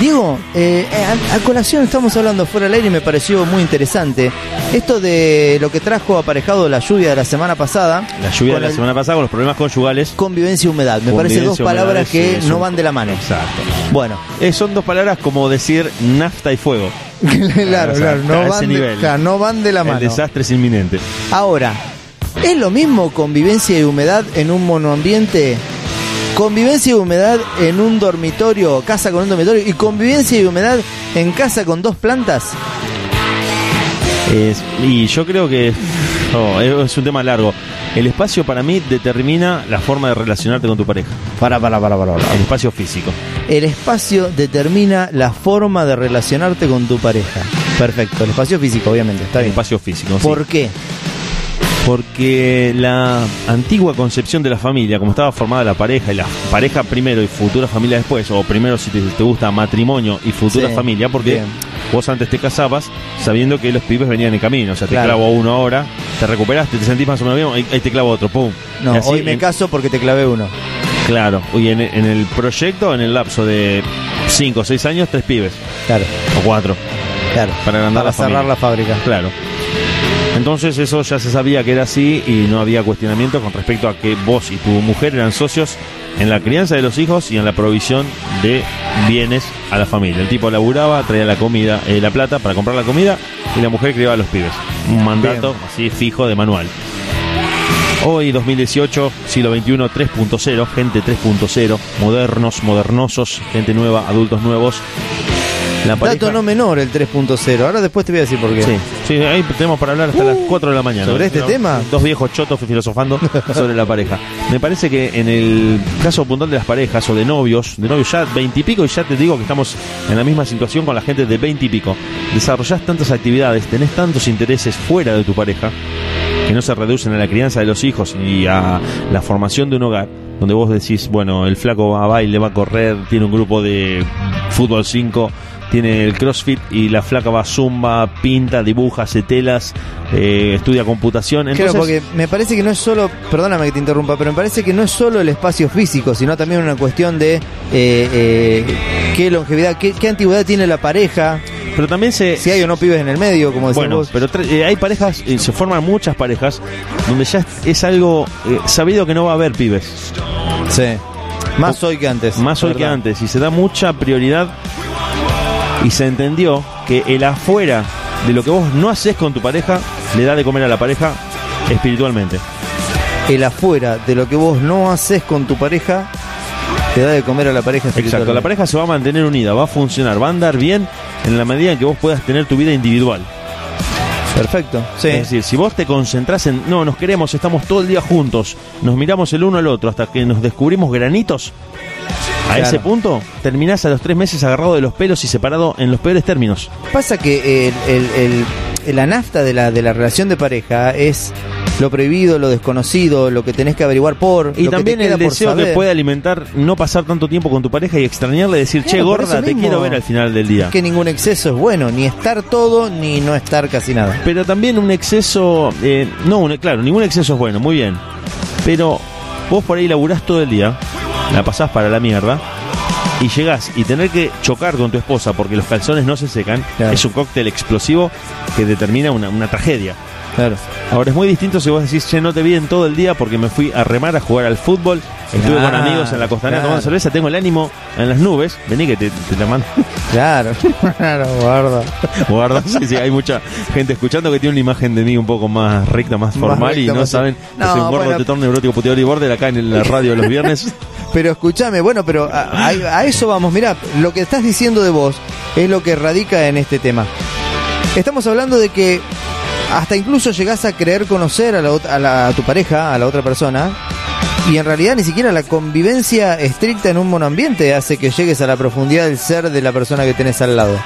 Diego, eh, a, a colación estamos hablando fuera del aire y me pareció muy interesante. Esto de lo que trajo aparejado la lluvia de la semana pasada. La lluvia de la el- semana pasada con los problemas conyugales. Convivencia y humedad. Me parece dos palabras que no van de la mano. Exacto. Bueno, Eh, son dos palabras como decir nafta y fuego. claro, o sea, claro, no van, de, claro, no van de la mano. El desastre es inminente. Ahora, ¿es lo mismo convivencia y humedad en un monoambiente? Convivencia y humedad en un dormitorio, casa con un dormitorio, y convivencia y humedad en casa con dos plantas. Es- y yo creo que oh, es es un tema largo. El espacio para mí determina la forma de relacionarte con tu pareja. Para, para, para, para. El espacio físico. El espacio determina la forma de relacionarte con tu pareja. Perfecto, el espacio físico, obviamente, está El bien. espacio físico. sí. ¿Por qué? Porque la antigua concepción de la familia, como estaba formada la pareja, y la pareja primero y futura familia después, o primero si te, te gusta matrimonio y futura Sí, familia, porque bien. vos antes te casabas sabiendo que los pibes venían en camino, o sea, te Claro. clavo uno ahora, te recuperaste, te sentís más o menos bien, ahí, te clavo otro, pum. No, así hoy me en- caso porque te clavé uno. Claro, y en, en el proyecto, en el lapso de 5 o 6 años, tres pibes, Claro, o cuatro, claro. para agrandar la cerrar familia. la fábrica. Claro. Entonces eso ya se sabía que era así y no había cuestionamiento con respecto a que vos y tu mujer eran socios en la crianza de los hijos y en la provisión de bienes a la familia. El tipo laburaba, traía la comida, eh, la plata para comprar la comida y la mujer criaba a los pibes. Un mandato así fijo de manual. Hoy, 2018, siglo XXI 3.0, gente 3.0, modernos, modernosos, gente nueva, adultos nuevos. La Dato no menor el 3.0. Ahora después te voy a decir por qué. Sí, sí, ahí tenemos para hablar hasta las 4 de la mañana. ¿sobre este No, tema? Dos viejos chotos filosofando sobre la pareja. Me parece que en el caso puntual de las parejas o de novios, de novios ya 20 y pico, y ya te digo que estamos en la misma situación con la gente de 20 y pico. Desarrollás tantas actividades, tenés tantos intereses fuera de tu pareja que no se reducen a la crianza de los hijos y a la formación de un hogar, donde vos decís, bueno, el flaco va a baile, va a correr, tiene un grupo de fútbol 5, tiene el CrossFit y la flaca va zumba, pinta, dibuja, hace telas, eh, estudia computación. Entonces, Claro, porque me parece que no es solo, perdóname que te interrumpa, pero me parece que no es solo el espacio físico, sino también una cuestión de eh, eh, qué longevidad, qué, qué antigüedad tiene la pareja, pero también se... si hay o no pibes en el medio, como decís Bueno, vos. pero eh, hay parejas, eh, se forman muchas parejas donde ya es, algo eh, sabido que no va a haber pibes. Sí. Más hoy que antes. más hoy que antes y se da mucha prioridad y se entendió que el afuera de lo que vos no haces con tu pareja le da de comer a la pareja espiritualmente. El afuera de lo que vos no haces con tu pareja, te da de comer a la pareja. Exacto, la espiritualmente. pareja se va a mantener unida, va a funcionar, va a andar bien en la medida en que vos puedas tener tu vida individual. Perfecto. Sí. Es decir, si vos te concentrás en, no, nos queremos, estamos todo el día juntos, nos miramos el uno al otro hasta que nos descubrimos granitos, a Claro. ese punto terminás a los tres meses agarrado de los pelos y separado en los peores términos. Pasa que el, el- el- la nafta de la, de la relación de pareja es lo prohibido, lo desconocido, lo que tenés que averiguar por. Y lo que también te el deseo que puede alimentar no pasar tanto tiempo con tu pareja y extrañarle y decir, che, Claro, gorda, te quiero ver al final del día. Que ningún exceso es bueno, ni estar todo, ni no estar casi nada. Pero también un exceso, eh, no, un- claro, ningún exceso es bueno, muy bien. Pero vos por ahí laburás todo el día, la pasás para la mierda, y llegás y tener que chocar con tu esposa porque los calzones no se secan, Claro. es un cóctel explosivo que determina una, una tragedia. Claro. Ahora es muy distinto si vos decís, che, no te vi en todo el día porque me fui a remar a jugar al fútbol, estuve con amigos en la costanera claro. tomando cerveza, tengo el ánimo en las nubes, vení que te, te la mando. Claro, claro, guarda. Guarda, sí, sí, hay mucha gente escuchando que tiene una imagen de mí un poco más recta, más Más formal y recta, no más- saben que No, soy un gordo bueno. tetón neurótico puteador y border acá en la radio los viernes. Pero escúchame, bueno, pero a, a- a eso vamos. Mirá, lo que estás diciendo de vos es lo que radica en este tema. Estamos hablando de que hasta incluso llegás a creer conocer a, la, ot- a la- a tu pareja, a la otra persona, y en realidad ni siquiera la convivencia estricta en un monoambiente hace que llegues a la profundidad del ser de la persona que tenés al lado.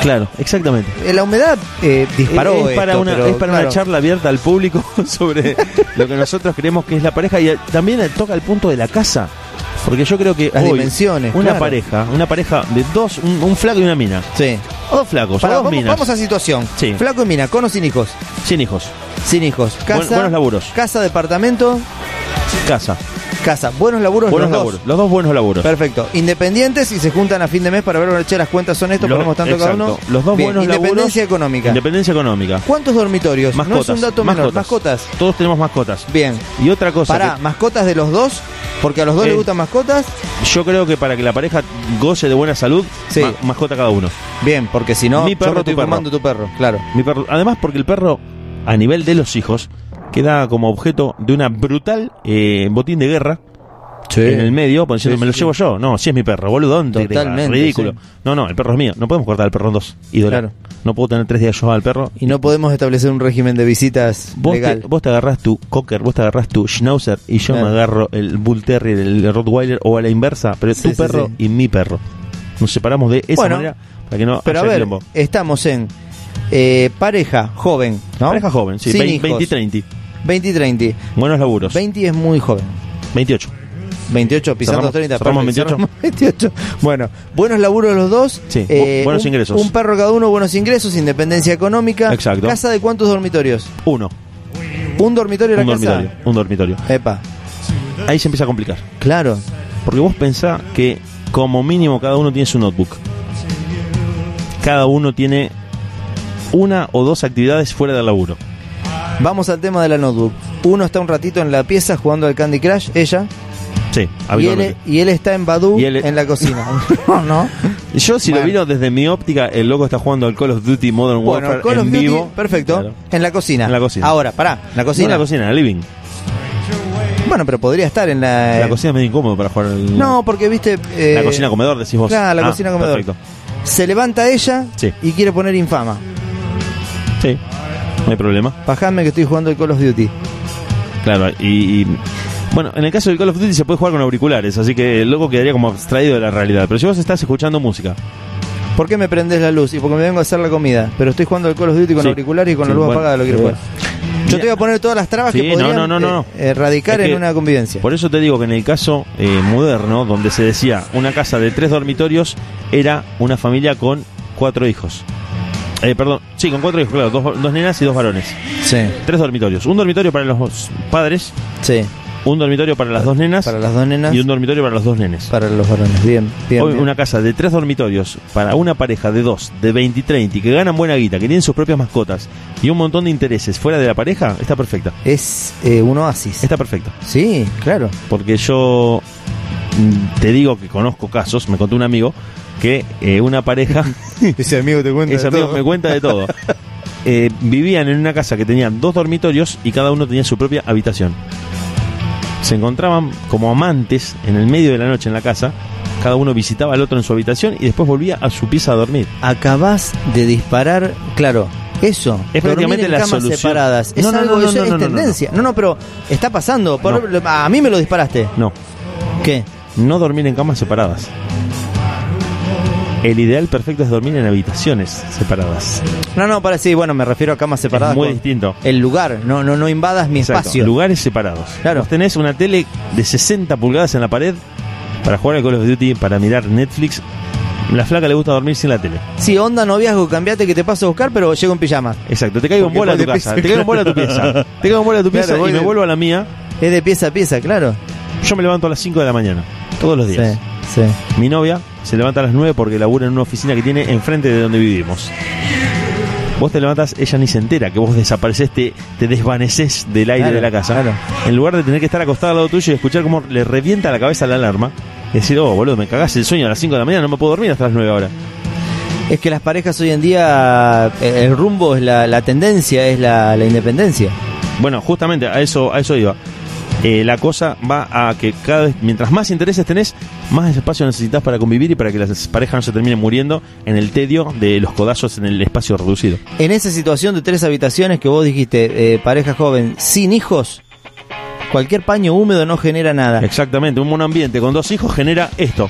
Claro, exactamente. Eh, La humedad eh, disparó. es para, esto, una, pero, es para claro. una charla abierta al público sobre lo que nosotros creemos que es la pareja y eh, también toca el punto de la casa. Porque yo creo que Las hoy dimensiones, una claro. pareja, una pareja de dos, un, un flaco y una mina, Sí. O dos flacos, Pará, o dos vamos, minas, vamos a situación. Sí. Flaco y mina, con o sin hijos. sin hijos, Sin hijos. Casa, buenos laburos. Casa, departamento. casa. Casa. Buenos laburos Buenos los laburos. dos. Los dos buenos laburos. Perfecto. Independientes y se juntan a fin de mes para ver, che, las cuentas son esto, Los- ponemos tanto cada uno. Los dos Bien, buenos Independencia laburos. económica. Independencia económica. ¿Cuántos dormitorios? Mascotas. no es un dato menor. Mascotas. Todos tenemos mascotas. Bien. Y otra cosa. Pará, que mascotas de los dos, porque a los dos Eh, les gustan mascotas. yo creo que para que la pareja goce de buena salud, Sí. ma- mascota cada uno. Bien, porque si no, Mi perro, yo estoy tu perro. tu perro, claro. Mi perro, además porque el perro, a nivel de los hijos, queda como objeto de una brutal eh, botín de guerra en el medio, pues, diciendo, Sí, me lo llevo yo. No, si es mi perro, boludo. Totalmente, Ridículo. No, no, el perro es mío. No podemos cortar el perro en dos. Ídola. Claro. No puedo tener tres días yo al perro. Y no podemos establecer un régimen de visitas Vos legal. te, vos te agarrás tu cocker, vos te agarrás tu schnauzer y yo Claro. me agarro el bull terrier, el rottweiler o a la inversa, pero tu perro y mi perro. Nos separamos de esa Bueno, manera para que no Pero a haya ver, quilombo. estamos en eh, pareja joven, ¿no? Pareja joven, sí, Sin 20, hijos. 20 y 30. 20 y 30. Buenos laburos. 20 es muy joven. 28. 28 pisando Cerramos- 30. cerramos perfecto, 28. cerramos 28. Bueno, buenos laburos los dos. Sí, eh, bu- buenos un- ingresos. Un perro cada uno, buenos ingresos, independencia económica. Exacto. ¿Casa de cuántos dormitorios? Uno. ¿Un dormitorio en Un la casa? dormitorio. Un dormitorio. Epa, Ahí se empieza a complicar. claro. Porque vos pensás que como mínimo cada uno tiene su notebook. Cada uno tiene una o dos actividades fuera del laburo. Vamos al tema de la notebook. Uno está un ratito en la pieza jugando al Candy Crush, ella. Sí, Y él, y él está en Badu él- en la cocina. no, no. Yo si Bueno. lo miro desde mi óptica, el loco está jugando al Call of Duty Modern Bueno, Warfare Call of en Duty, vivo. perfecto. Claro. En la cocina. En la cocina. Ahora, pará, la No cocina. en la cocina, en el living. Bueno, pero podría estar en la. La cocina es medio incómodo para jugar al- No, porque viste. eh, La cocina comedor, decís vos. Claro, la Ah, cocina comedor. Perfecto. Se levanta ella Sí. y quiere poner infama. Sí, hay problema. Bajame que estoy jugando el Call of Duty. Claro, y, y- bueno, en el caso del Call of Duty se puede jugar con auriculares, así que el loco quedaría como abstraído de la realidad. Pero si vos estás escuchando música, ¿Por qué me prendes la luz? Y porque me vengo a hacer la comida. Pero estoy jugando el Call of Duty con Sí. auriculares y con Sí, la luz bueno, apagada lo quiero pero jugar. Yo te voy a poner todas las trabas Sí, que podrían no, no, no, no. eh, eh, en una convivencia. Por eso te digo que en el caso eh, moderno, donde se decía una casa de tres dormitorios, era una familia con cuatro hijos. Eh, perdón, sí, con cuatro hijos, claro, dos, dos nenas y dos varones. Sí, Tres dormitorios. Un dormitorio para los padres, sí. un dormitorio para las dos nenas Para las dos nenas, y un dormitorio para los dos nenes. para los varones. Bien, bien. Hoy bien. una casa de tres dormitorios para una pareja de dos, de 20 y 30, y que ganan buena guita, que tienen sus propias mascotas y un montón de intereses fuera de la pareja, está perfecta. Es eh, un oasis. Está perfecta. Sí, claro. Porque yo mm, te digo que conozco casos, me contó un amigo, que eh, una pareja, Ese amigo te cuenta. ese amigo me cuenta de todo, eh, vivían en una casa que tenían dos dormitorios y cada uno tenía su propia habitación. Se encontraban como amantes en el medio de la noche en la casa, cada uno visitaba al otro en su habitación y después volvía a su pieza a dormir. Acabas de disparar, claro. Eso, Es prácticamente en la camas solución. separadas. Es No, no, algo, no, no, eso no, es no, no, no. tendencia. No, no, pero está pasando. Por- No. A mí me lo disparaste. No, ¿Qué? no dormir en camas separadas. El ideal perfecto es dormir en habitaciones separadas. No, no, para sí, bueno, me refiero a camas separadas. es muy distinto. El lugar, no, no, no invadas mi Exacto, espacio. Lugares separados. Claro. Vos tenés una tele de 60 pulgadas en la pared para jugar al Call of Duty, para mirar Netflix. La flaca le gusta dormir sin la tele. Sí, onda noviazgo, cambiate que te paso a buscar, pero llego en pijama. Exacto, te caigo en bola a tu casa. Te caigo en bola a tu pieza. Te caigo en bola a tu pieza y me de- vuelvo a la mía. Es de pieza a pieza, claro. Yo me levanto a las 5 de la mañana, todos los días. Sí, sí. Mi novia se levanta a las 9 porque labura en una oficina que tiene enfrente de donde vivimos. Vos te levantas, ella ni se entera que vos desapareces, te, te desvaneces del aire Claro, de la casa. claro. En lugar de tener que estar acostado al lado tuyo y escuchar cómo le revienta la cabeza la alarma. Y decir, oh, boludo, me cagás el sueño a las 5 de la mañana, no me puedo dormir hasta las 9 ahora. Es que las parejas hoy en día, eh, el rumbo es la, la tendencia, es la, la independencia. Bueno, justamente a eso, a eso iba. Eh, la cosa va a que cada vez, mientras más intereses tenés, más espacio necesitas para convivir y para que las parejas no se terminen muriendo en el tedio de los codazos en el espacio reducido. En esa situación de tres habitaciones que vos dijiste, eh, pareja joven, sin hijos, cualquier paño húmedo no genera nada. Exactamente, un monoambiente con dos hijos genera esto.